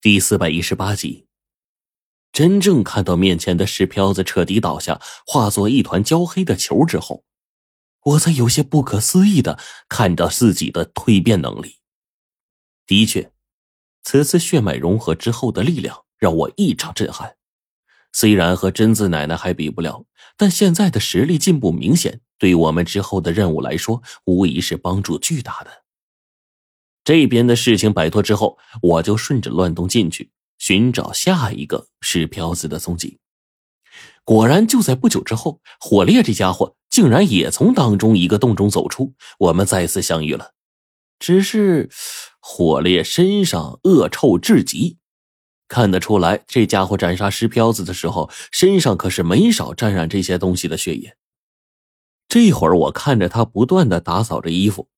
第四百一十八集，真正看到面前的石漂子彻底倒下，化作一团焦黑的球之后，我才有些不可思议的看着自己的蜕变能力。的确，此次血脉融合之后的力量让我异常震撼。虽然和贞子奶奶还比不了，但现在的实力进步明显，对我们之后的任务来说，无疑是帮助巨大的。这边的事情摆脱之后，我就顺着乱洞进去寻找下一个石漂子的踪迹。果然，就在不久之后，火烈这家伙竟然也从当中一个洞中走出，我们再次相遇了。只是火烈身上恶臭至极，看得出来，这家伙斩杀石漂子的时候，身上可是没少沾染这些东西的血液。这会儿，我看着他不断的打扫着衣服，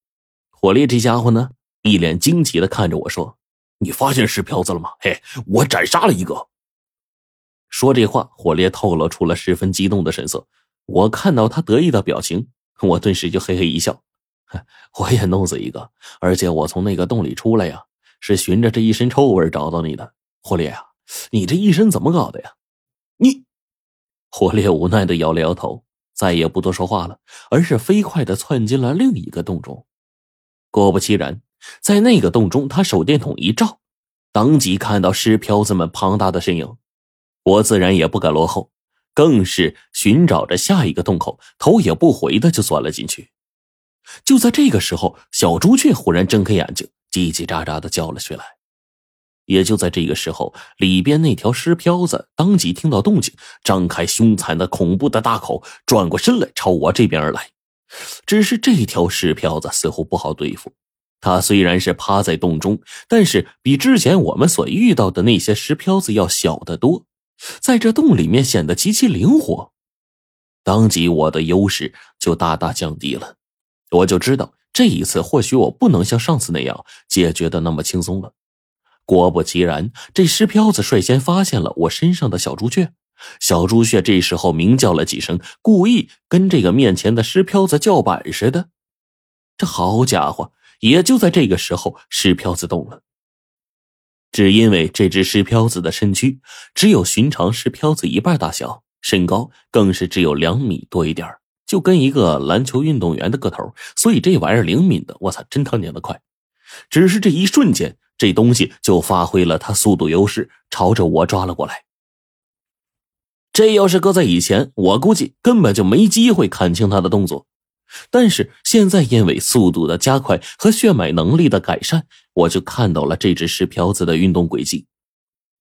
火烈这家伙呢？一脸惊奇的看着我说：“你发现石漂子了吗？嘿，我斩杀了一个。”说这话，火烈透露出了十分激动的神色。我看到他得意的表情，我顿时就嘿嘿一笑：“我也弄死一个，而且我从那个洞里出来呀，是循着这一身臭味找到你的。火烈呀，你这一身怎么搞的呀？”你，火烈无奈的摇了摇头，再也不多说话了，而是飞快的窜进了另一个洞中。果不其然。在那个洞中，他手电筒一照，当即看到尸漂子们庞大的身影。我自然也不敢落后，更是寻找着下一个洞口，头也不回的就钻了进去。就在这个时候，小朱雀忽然睁开眼睛，叽叽喳喳的叫了起来。也就在这个时候，里边那条尸漂子当即听到动静，张开凶残的、恐怖的大口，转过身来朝我这边而来。只是这条尸漂子似乎不好对付。他虽然是趴在洞中，但是比之前我们所遇到的那些石漂子要小得多，在这洞里面显得极其灵活。当即我的优势就大大降低了，我就知道这一次或许我不能像上次那样解决的那么轻松了。果不其然，这石漂子率先发现了我身上的小朱雀，小朱雀这时候鸣叫了几声，故意跟这个面前的石漂子叫板似的。这好家伙！也就在这个时候，石漂子动了。只因为这只石漂子的身躯只有寻常石漂子一半大小，身高更是只有两米多一点就跟一个篮球运动员的个头，所以这玩意儿灵敏的，我操，真他娘的快！只是这一瞬间，这东西就发挥了它速度优势，朝着我抓了过来。这要是搁在以前，我估计根本就没机会看清他的动作。但是现在，因为速度的加快和血脉能力的改善，我就看到了这只石漂子的运动轨迹。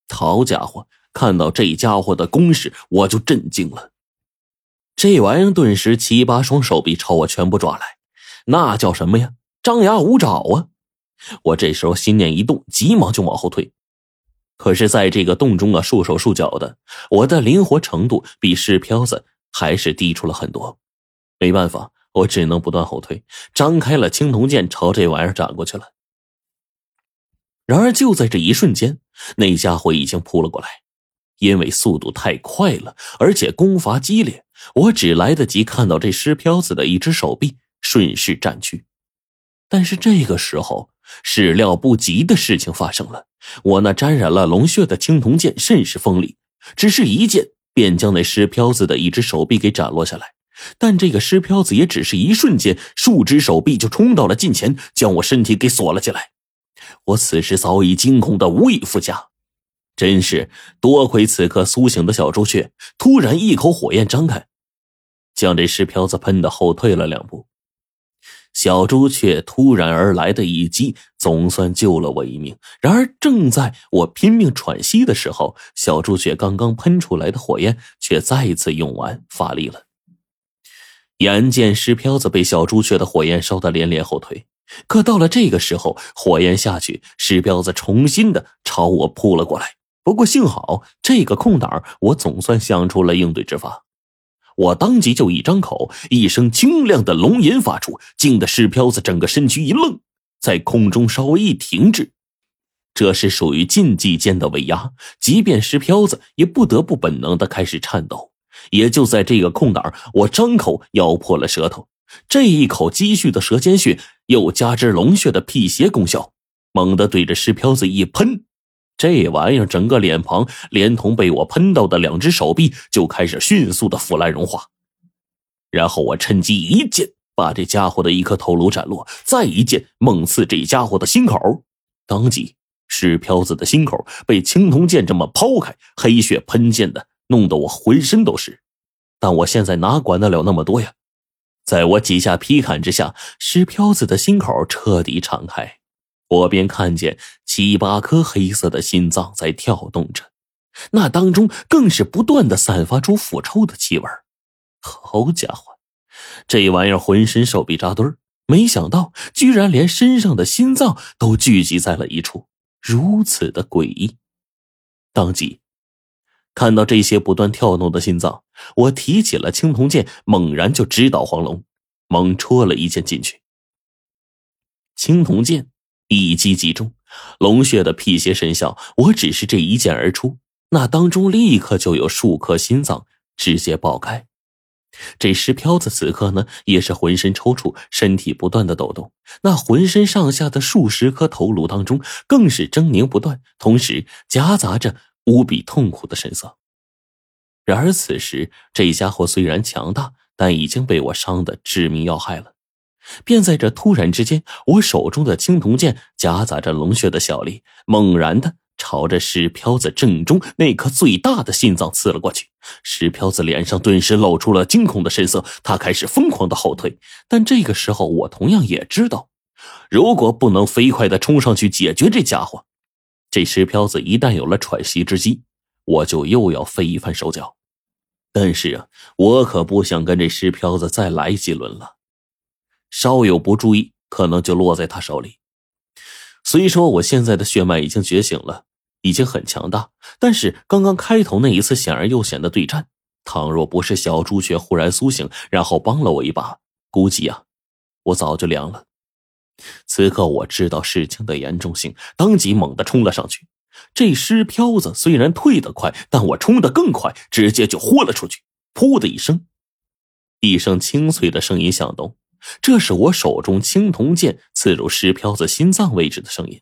好家伙，看到这家伙的攻势，我就震惊了。这玩意儿顿时七八双手臂朝我全部抓来，那叫什么呀？张牙舞爪啊！我这时候心念一动，急忙就往后退。可是，在这个洞中啊，束手束脚的，我的灵活程度比石漂子还是低出了很多。没办法。我只能不断后退，张开了青铜剑，朝这玩意儿斩过去了。然而就在这一瞬间，那家伙已经扑了过来。因为速度太快了，而且攻伐激烈，我只来得及看到这尸漂子的一只手臂顺势斩去。但是这个时候，始料不及的事情发生了。我那沾染了龙血的青铜剑甚是锋利，只是一剑便将那尸漂子的一只手臂给斩落下来。但这个尸漂子也只是一瞬间，数只手臂就冲到了近前，将我身体给锁了起来。我此时早已惊恐的无以复加，真是多亏此刻苏醒的小朱雀突然一口火焰张开，将这尸漂子喷的后退了两步。小朱雀突然而来的一击，总算救了我一命。然而，正在我拼命喘息的时候，小朱雀刚刚喷出来的火焰却再次用完，发力了。眼见石漂子被小朱雀的火焰烧得连连后退，可到了这个时候，火焰下去，石漂子重新的朝我扑了过来。不过幸好这个空档，我总算想出了应对之法。我当即就一张口，一声清亮的龙吟发出，惊得石漂子整个身躯一愣，在空中稍微一停滞。这是属于禁忌间的威压，即便石漂子也不得不本能的开始颤抖。也就在这个空档，我张口咬破了舌头，这一口积蓄的舌尖血，又加之龙血的辟邪功效，猛地对着石飘子一喷，这玩意儿整个脸庞，连同被我喷到的两只手臂，就开始迅速的腐烂融化。然后我趁机一剑把这家伙的一颗头颅斩落，再一剑猛刺这家伙的心口。当即，石飘子的心口被青铜剑这么抛开，黑血喷溅的，弄得我浑身都是。但我现在哪管得了那么多呀？在我几下劈砍之下，石飘子的心口彻底敞开。我便看见七八颗黑色的心脏在跳动着，那当中更是不断的散发出腐臭的气味好家伙，这玩意儿浑身手臂扎堆儿，没想到居然连身上的心脏都聚集在了一处，如此的诡异。当即看到这些不断跳动的心脏，我提起了青铜剑，猛然就直捣黄龙，猛戳了一剑进去。青铜剑。一击即中，龙血的辟邪神效。我只是这一剑而出，那当中立刻就有数颗心脏直接爆开。这石飘子此刻呢，也是浑身抽搐，身体不断的抖动。那浑身上下的数十颗头颅当中，更是狰狞不断，同时夹杂着无比痛苦的神色。然而此时，这家伙虽然强大，但已经被我伤得致命要害了。便在这突然之间，我手中的青铜剑夹杂着龙血的小力，猛然的朝着石飘子正中那颗最大的心脏刺了过去。石飘子脸上顿时露出了惊恐的神色，他开始疯狂的后退。但这个时候，我同样也知道，如果不能飞快的冲上去解决这家伙，这石飘子一旦有了喘息之机，我就又要费一番手脚。但是啊，我可不想跟这石飘子再来几轮了。稍有不注意，可能就落在他手里。虽说我现在的血脉已经觉醒了，已经很强大，但是刚刚开头那一次险而又险的对战，倘若不是小朱雀忽然苏醒，然后帮了我一把，估计啊，我早就凉了。此刻我知道事情的严重性，当即猛地冲了上去。这尸飘子虽然退得快，但我冲得更快，直接就豁了出去。噗的一声，一声清脆的声音响动。这是我手中青铜剑刺入尸飘子心脏位置的声音。